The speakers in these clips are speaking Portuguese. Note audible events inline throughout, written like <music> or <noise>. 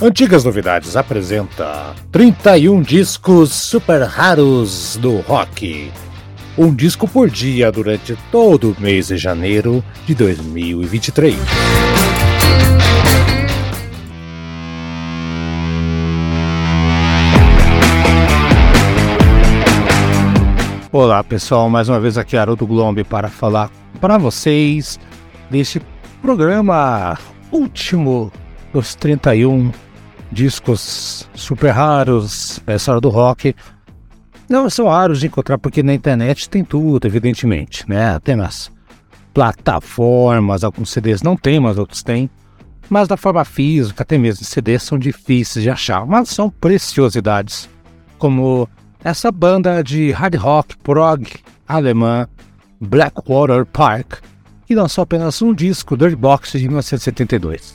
Antigas Novidades apresenta 31 discos super raros do rock. Um disco por dia durante todo o mês de janeiro de 2023. Olá pessoal, mais uma vez aqui Haroldo Glombe para falar para vocês deste programa último dos 31 discos super raros essa hora do rock. Não são raros de encontrar porque na internet tem tudo, evidentemente, né? Tem nas plataformas, alguns CDs não tem, mas outros têm. Mas da forma física, até mesmo CDs são difíceis de achar, mas são preciosidades, como essa banda de hard rock prog alemã Blackwater Park, que lançou apenas um disco, Dirty Box, de 1972.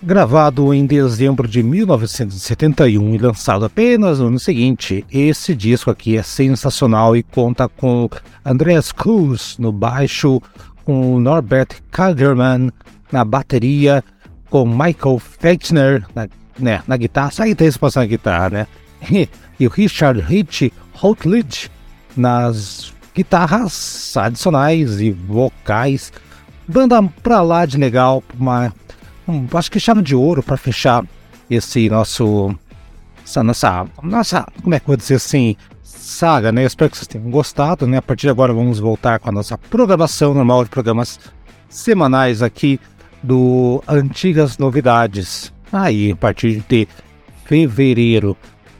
Gravado em dezembro de 1971 e lançado apenas no ano seguinte, esse disco aqui é sensacional e conta com Andreas Cruz no baixo, com Norbert Kagerman na bateria, com Michael Fechner na, né, na guitarra, só guitarrista passando na guitarra, né? <laughs> E, o Richard Hitch Houtledge nas guitarras adicionais e vocais. Banda pra lá de legal, uma um, acho que chave de ouro para fechar esse nosso essa nossa nossa como é que eu vou dizer assim saga, né? Eu espero que vocês tenham gostado, né? A partir de agora vamos voltar com a nossa programação normal de programas semanais aqui do Antigas Novidades. Aí, a partir de fevereiro.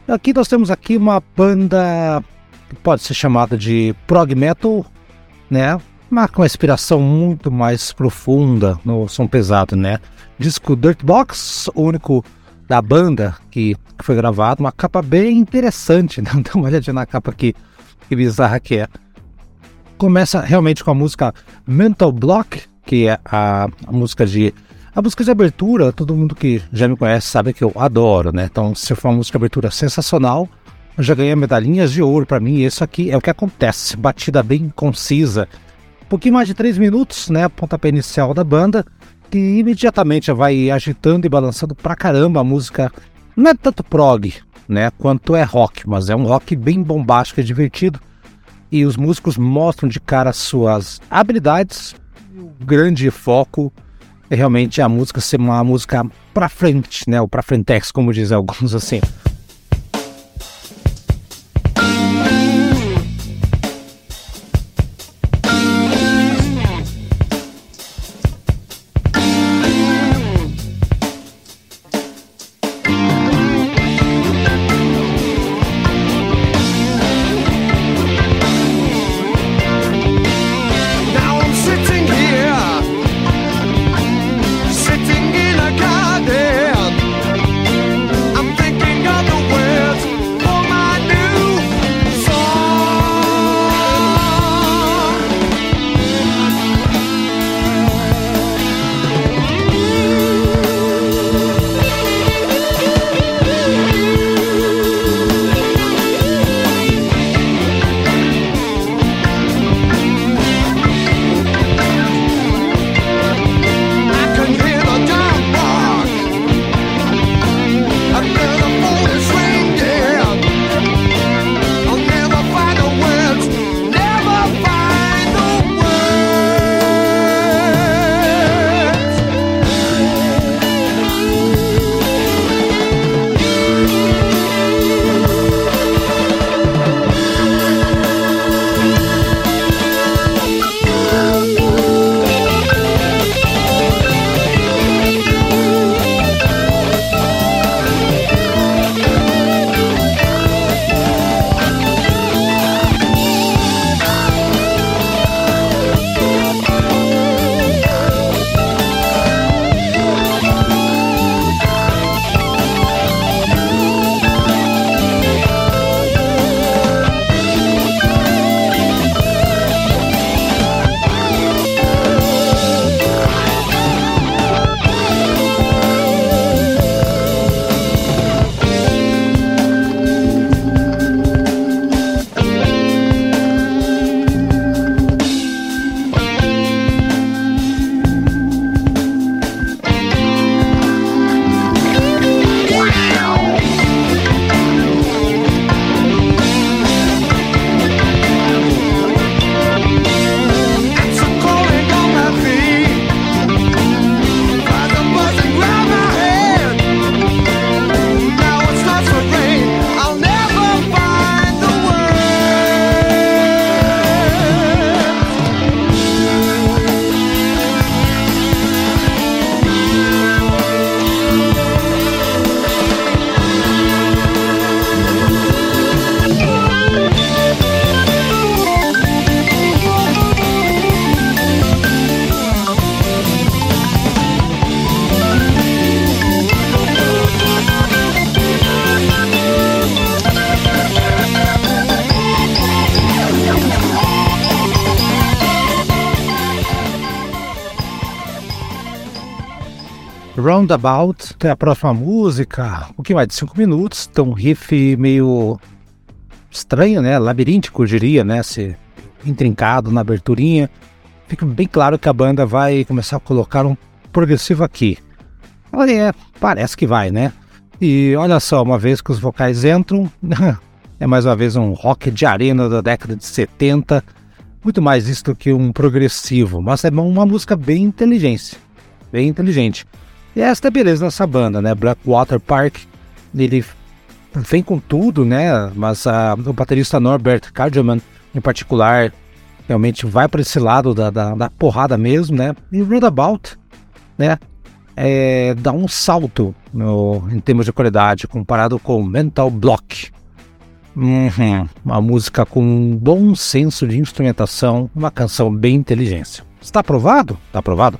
Aqui nós temos aqui uma banda que pode ser chamada de prog metal, né? Mas com uma inspiração muito mais profunda no som pesado, né? Disco Dirt Box, o único da banda que foi gravado, uma capa bem interessante, <laughs> né? dá uma olhadinha na capa aqui, que bizarra que é. Começa realmente com a música Mental Block, que é a, a música de a música de abertura, todo mundo que já me conhece sabe que eu adoro, né? Então, se for uma música de abertura sensacional, eu já ganhei medalhinhas de ouro para mim. E isso aqui é o que acontece, batida bem concisa. Um pouquinho mais de 3 minutos, né? Pontapé inicial da banda que imediatamente vai agitando e balançando pra caramba a música. Não é tanto prog, né, quanto é rock, mas é um rock bem bombástico e divertido. E os músicos mostram de cara suas habilidades. O grande foco é realmente a música ser uma música pra frente, né, ou pra frentex, como dizem alguns assim. Roundabout, tem a próxima música, um pouquinho mais de 5 minutos, tem um riff meio estranho, né? Labiríntico, eu diria, né? Se intrincado na aberturinha. Fica bem claro que a banda vai começar a colocar um progressivo aqui. Olha, é, parece que vai, né? E olha só, uma vez que os vocais entram, <laughs> é mais uma vez um rock de arena da década de 70. Muito mais isso do que um progressivo, mas é uma música bem inteligente. Bem inteligente. E esta é a beleza dessa banda, né? Blackwater Park, ele vem com tudo, né? Mas uh, o baterista Norbert Cardman, em particular, realmente vai para esse lado da, da, da, porrada mesmo, né? E Roundabout, né? É, dá um salto no, em termos de qualidade comparado com Mental Block. Uhum, uma música com um bom senso de instrumentação, uma canção bem inteligência. Está aprovado? Está aprovado?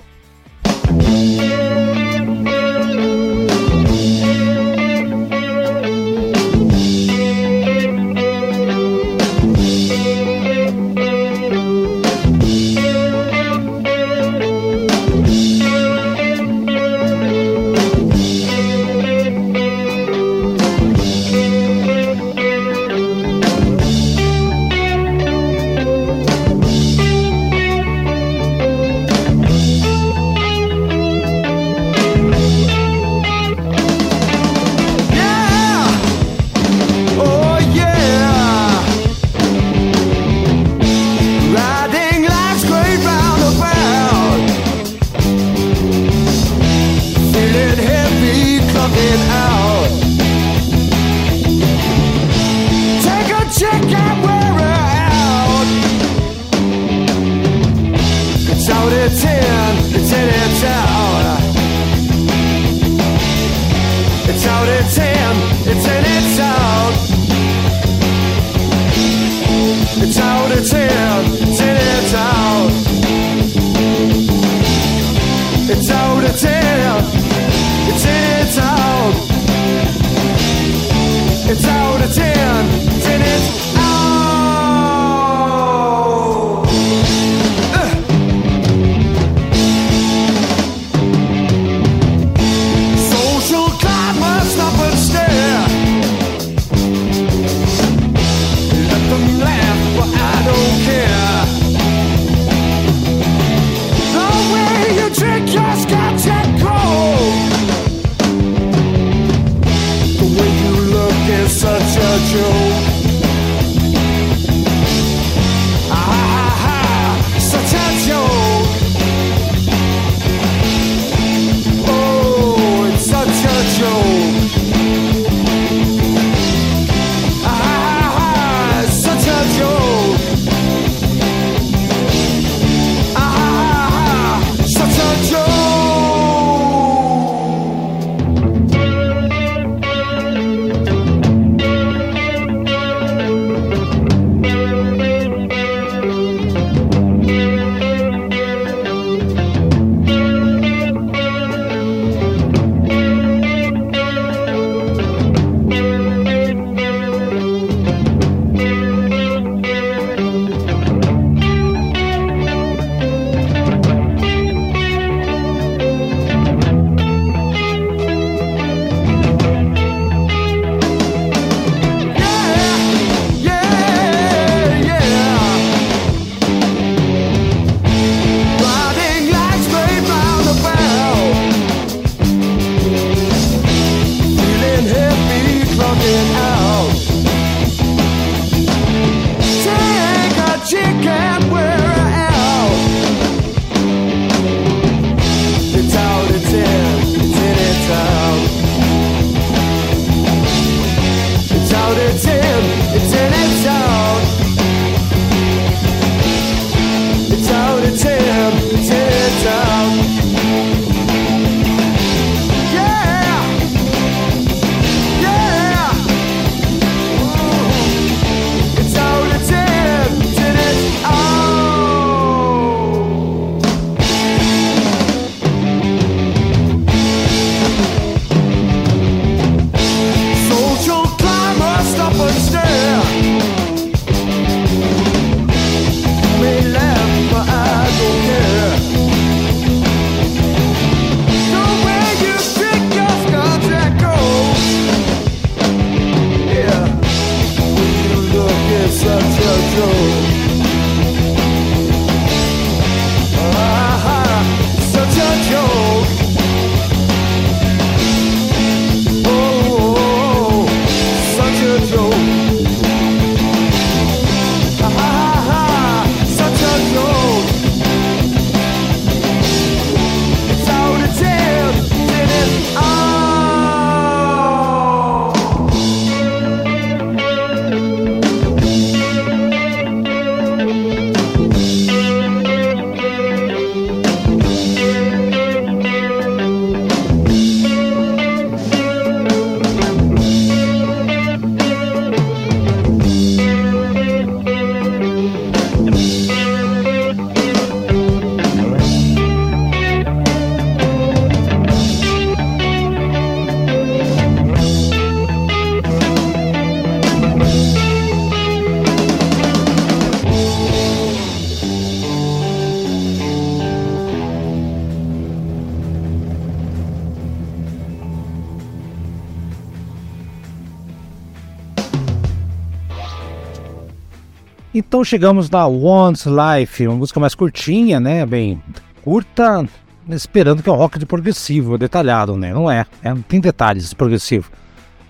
Então chegamos na Once Life, uma música mais curtinha, né? Bem curta, esperando que é um rock de progressivo, detalhado, né? Não é, é tem detalhes de progressivo.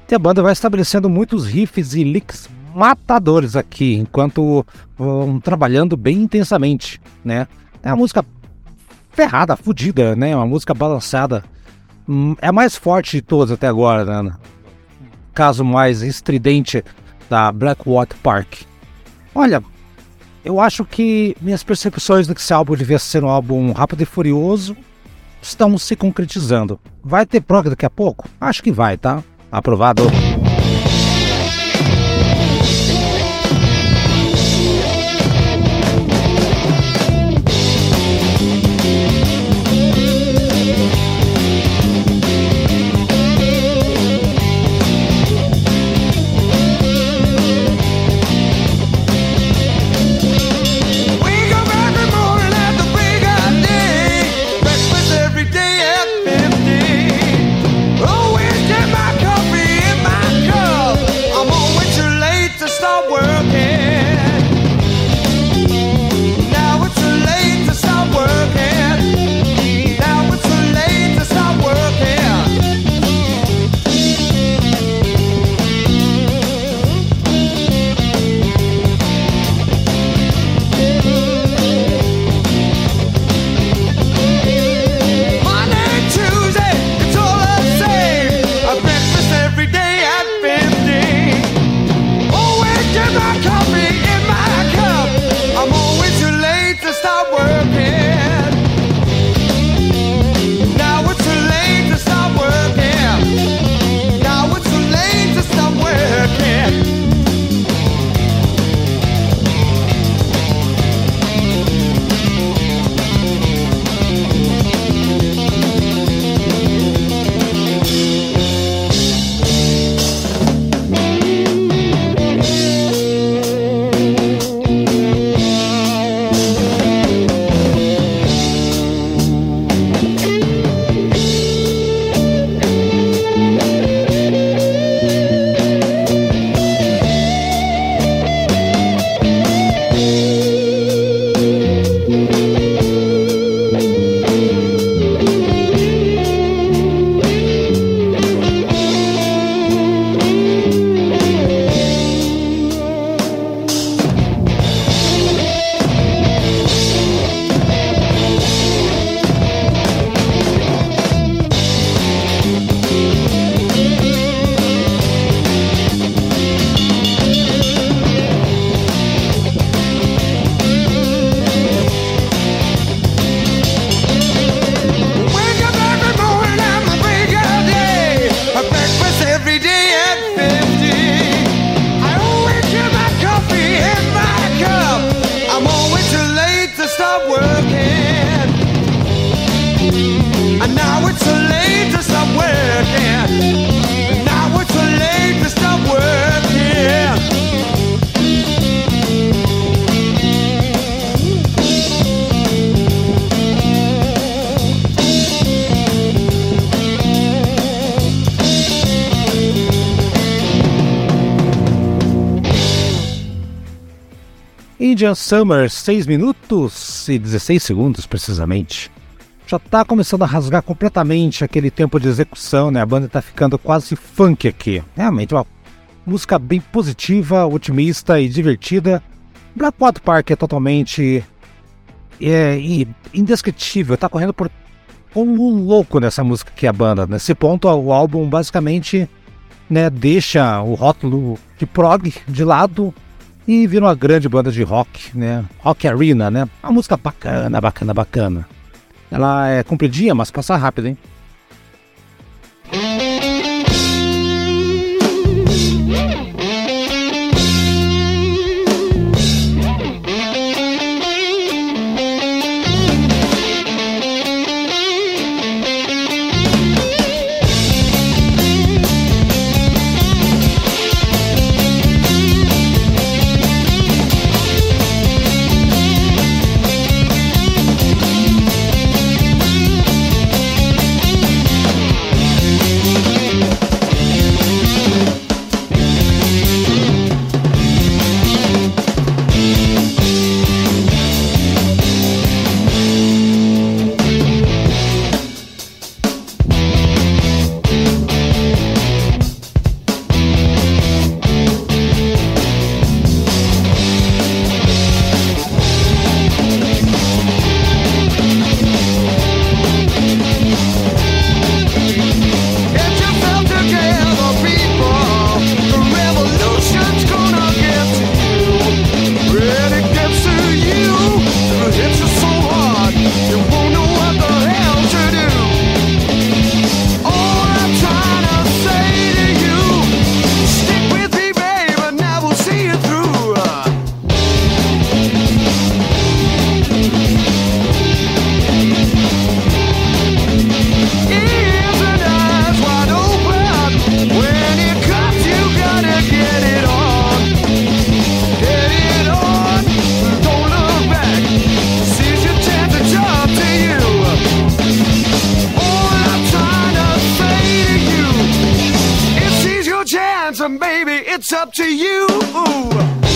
E a banda vai estabelecendo muitos riffs e licks matadores aqui, enquanto vão trabalhando bem intensamente, né? É uma música ferrada, fodida, né? Uma música balançada. Hum, é a mais forte de todas até agora, né? Caso mais estridente da Blackwater Park. Olha, eu acho que minhas percepções do que esse álbum devia ser um álbum rápido e furioso estão se concretizando. Vai ter prog daqui a pouco? Acho que vai, tá? Aprovado. Indian Summer, 6 minutos e 16 segundos precisamente. Já está começando a rasgar completamente aquele tempo de execução, né? A banda está ficando quase funk aqui. Realmente uma música bem positiva, otimista e divertida. Blackwater Park é totalmente é, indescritível, tá correndo por como um louco nessa música que é a banda. Nesse ponto, o álbum basicamente né, deixa o rótulo de prog de lado e vira uma grande banda de rock, né? Rock Arena, né? Uma música bacana, bacana, bacana. Ela é compridinha, mas passa rápido, hein? It's up to you.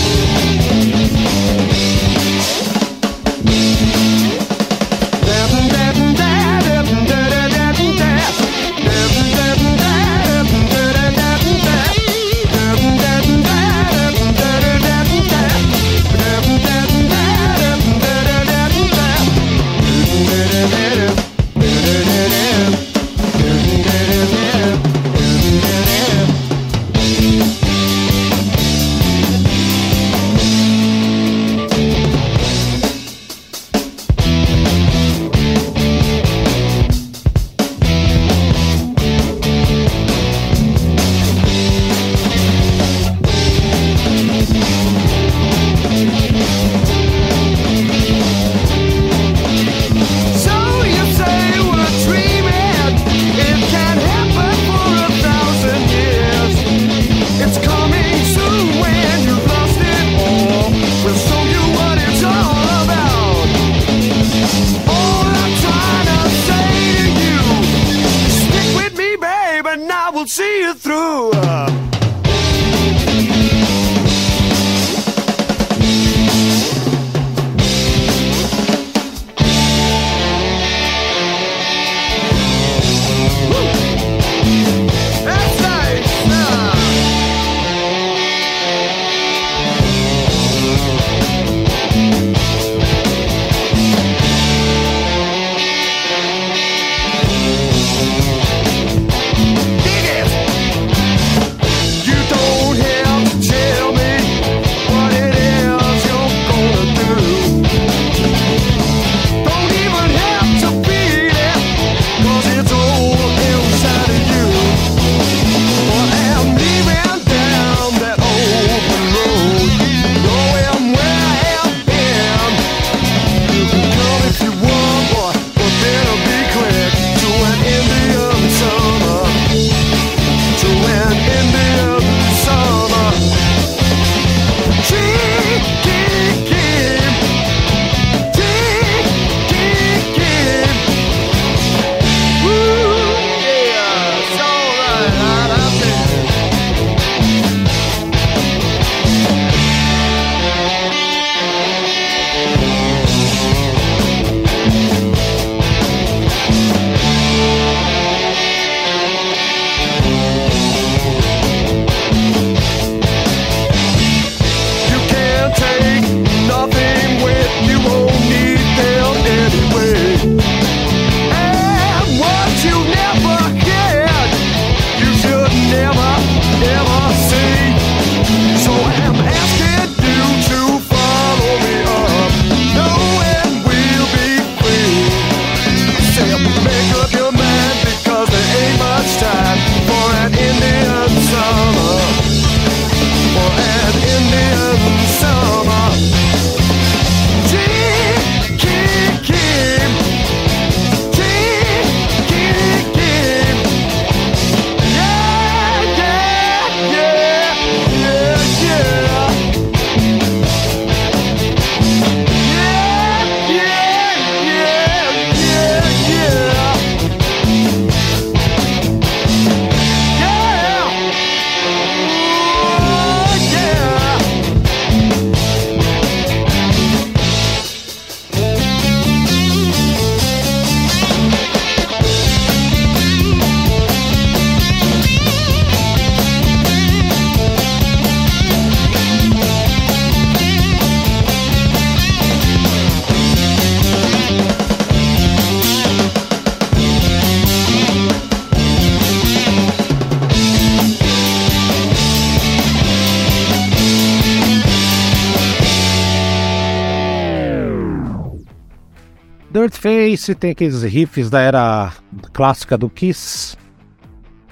Face tem aqueles riffs da era clássica do Kiss,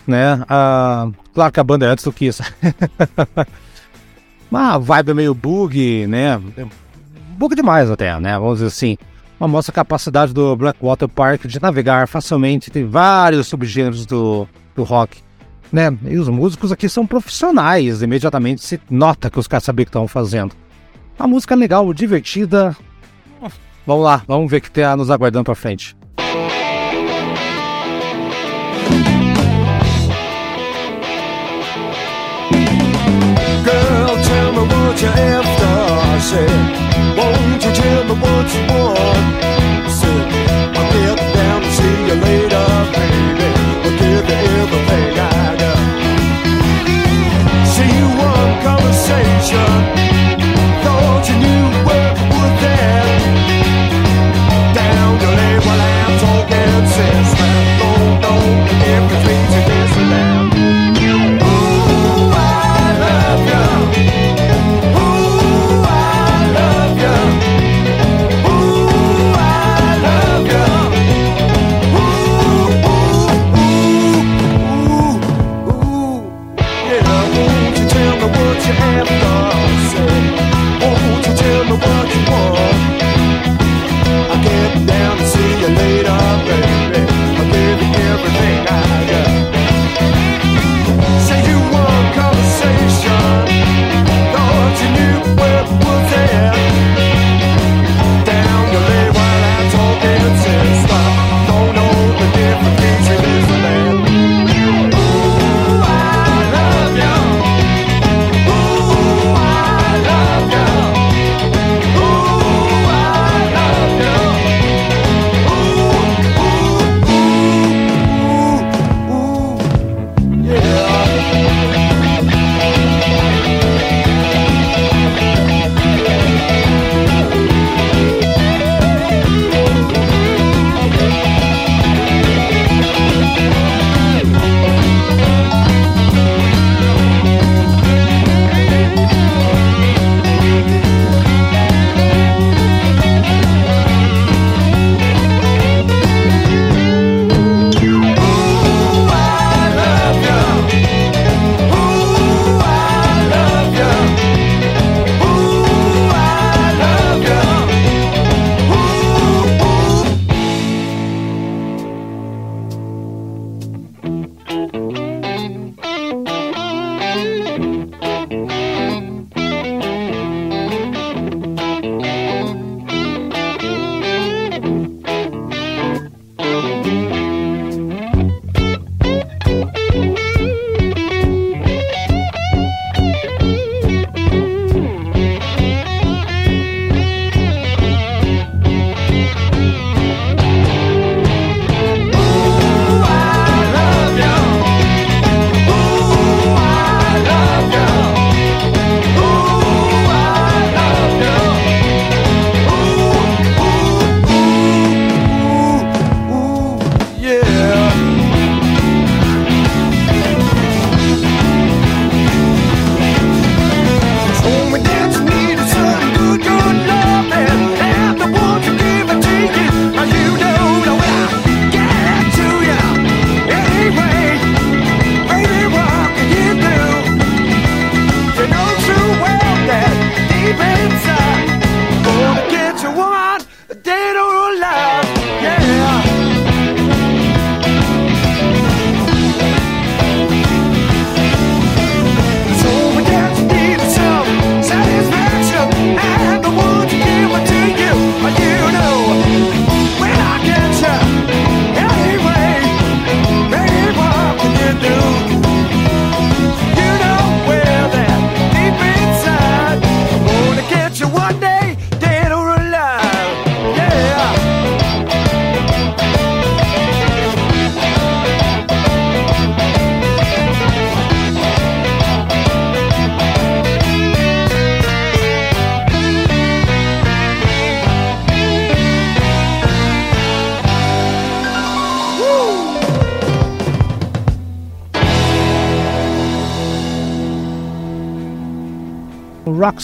né? Ah, claro que a banda é antes do Kiss. <laughs> Uma vibe meio bug, né? Bug demais até, né? Vamos dizer assim. Uma mostra a capacidade do Blackwater Park de navegar facilmente entre vários subgêneros do, do rock. Né? E os músicos aqui são profissionais, imediatamente se nota que os caras sabiam o que estavam fazendo. Uma música legal, divertida, Vamos lá, vamos ver o que tem nos aguardando para frente. Girl, tell me what you're after. I said, won't you tell me what you want? I said, I'll get down and see you later, baby. I'll give you everything I got. See you on conversation. Thought you knew.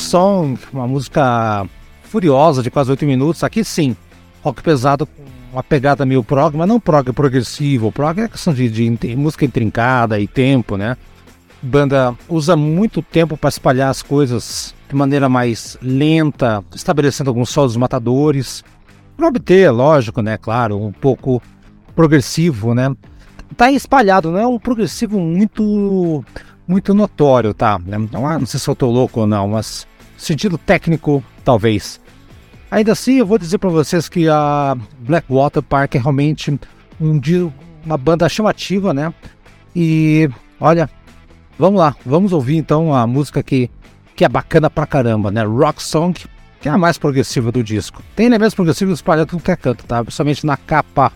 Song, uma música furiosa de quase 8 minutos. Aqui sim, rock pesado com uma pegada meio prog, mas não prog progressivo. Prog é questão de, de, de música intrincada e tempo, né? Banda usa muito tempo para espalhar as coisas de maneira mais lenta, estabelecendo alguns solos matadores. Para obter, lógico, né? Claro, um pouco progressivo, né? Tá espalhado, não é um progressivo muito muito notório, tá? Não, não sei se eu tô louco ou não, mas sentido técnico, talvez. Ainda assim, eu vou dizer para vocês que a Blackwater Park é realmente um, uma banda chamativa, né? E olha, vamos lá, vamos ouvir então a música que, que é bacana pra caramba, né? Rock Song, que é a mais progressiva do disco. Tem elementos progressivos espalhados tudo que é canto, tá? Principalmente na capa.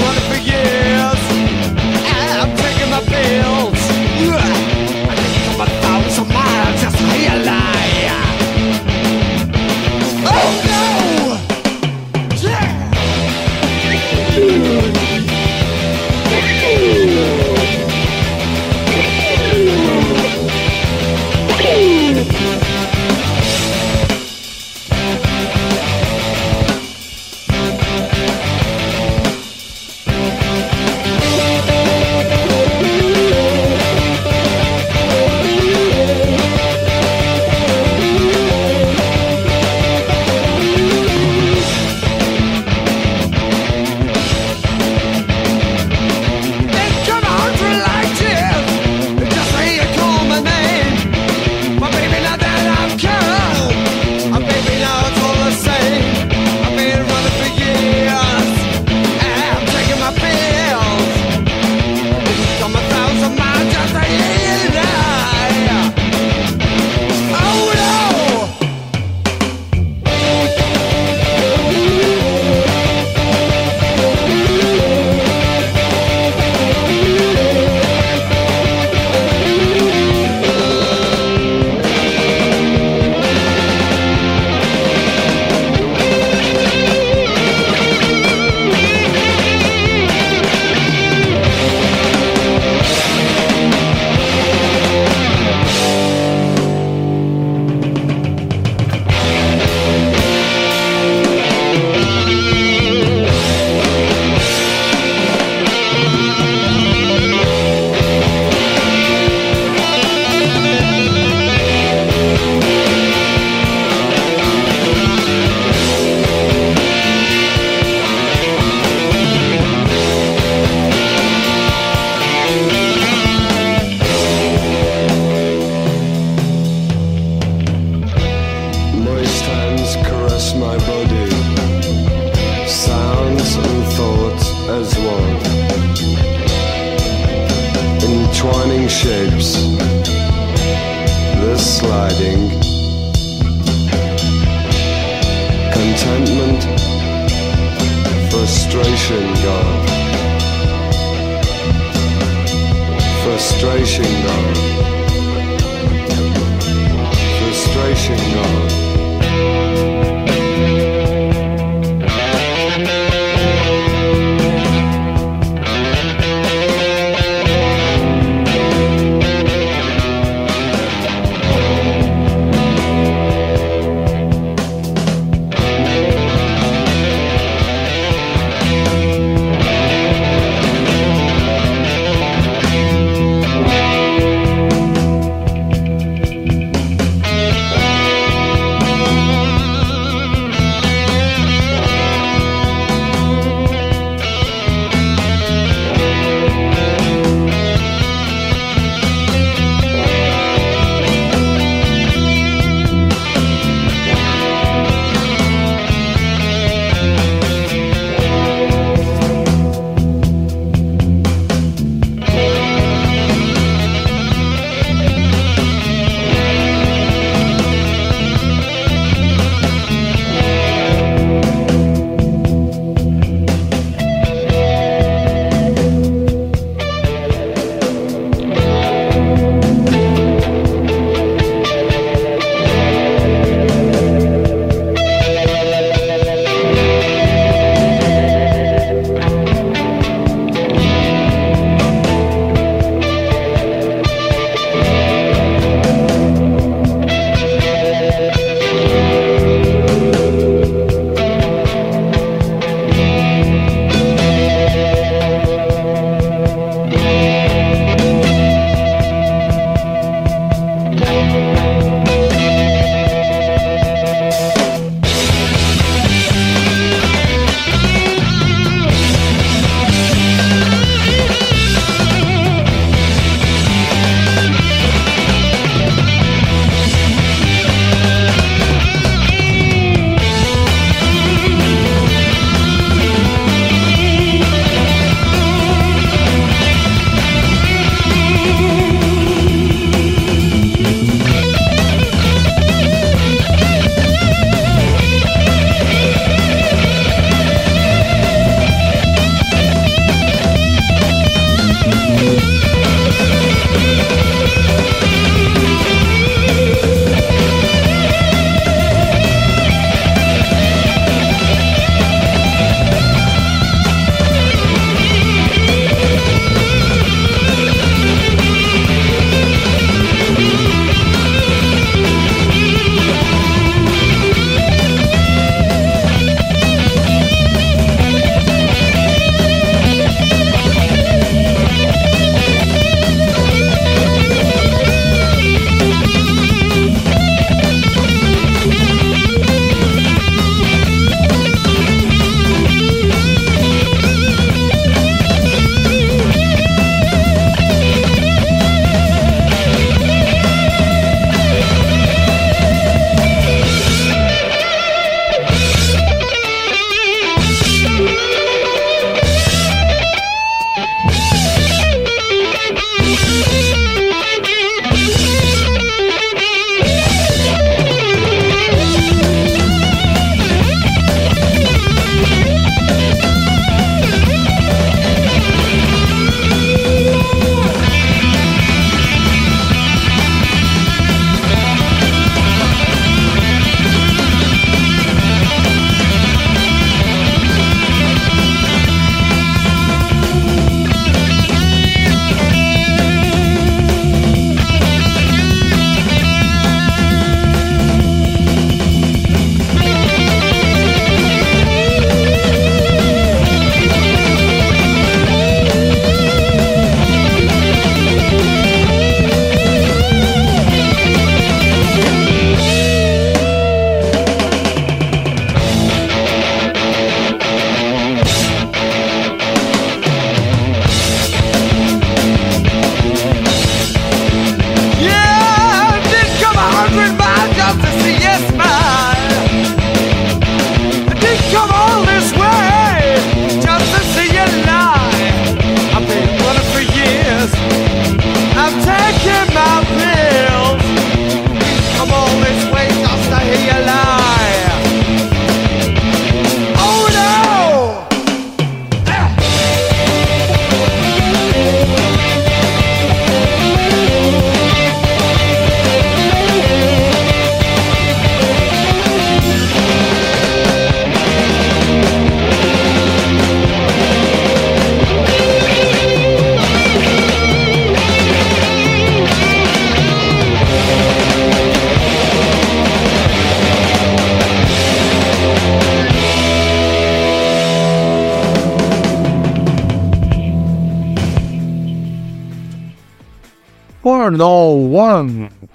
wanna you.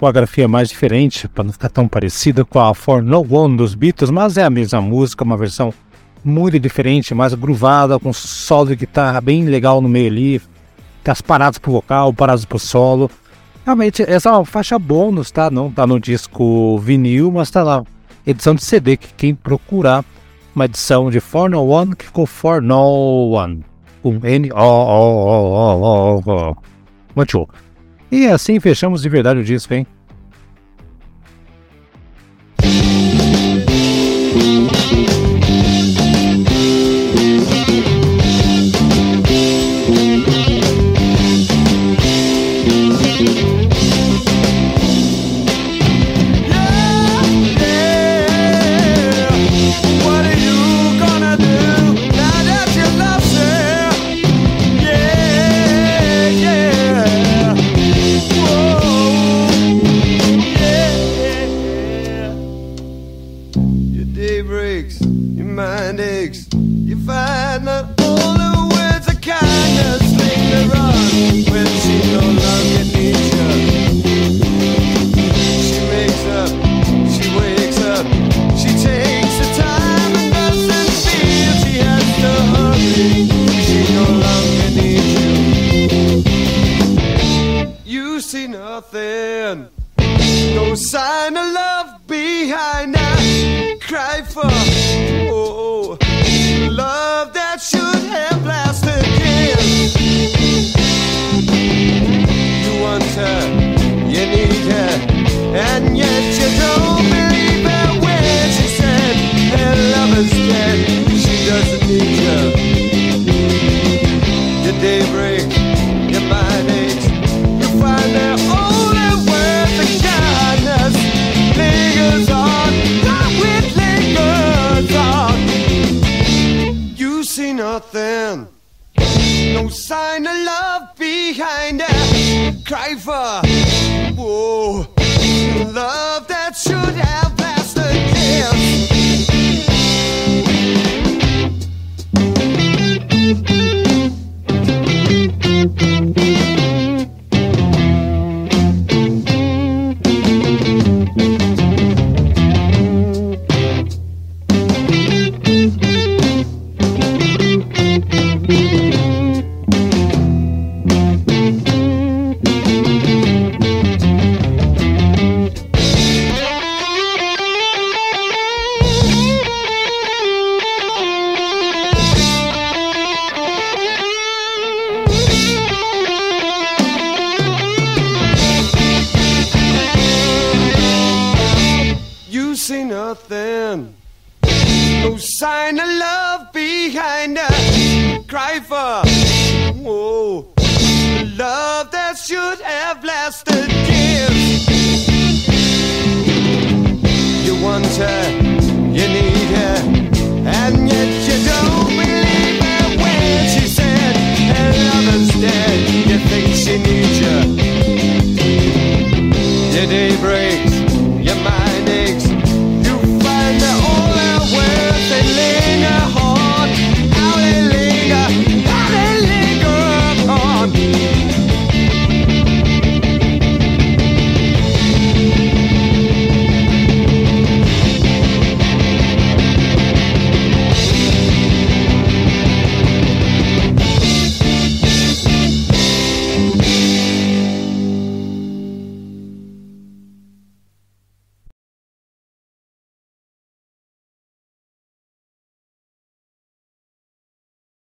One, com a grafia mais diferente, para não ficar tão parecida com a For No One dos Beatles, mas é a mesma música, uma versão muito diferente, mais groovada, com solo de guitarra bem legal no meio ali, com as paradas pro vocal, paradas pro solo. Realmente, essa é uma faixa bônus, tá? Não tá no disco vinil, mas tá lá. Edição de CD, que quem procurar uma edição de For No One, que ficou For No One. Com N, O, O, O, O, O, O. Muito E assim fechamos de verdade o disco, hein? nothing. No sign of love behind. us. cry for. sign of love behind us. Cry for could have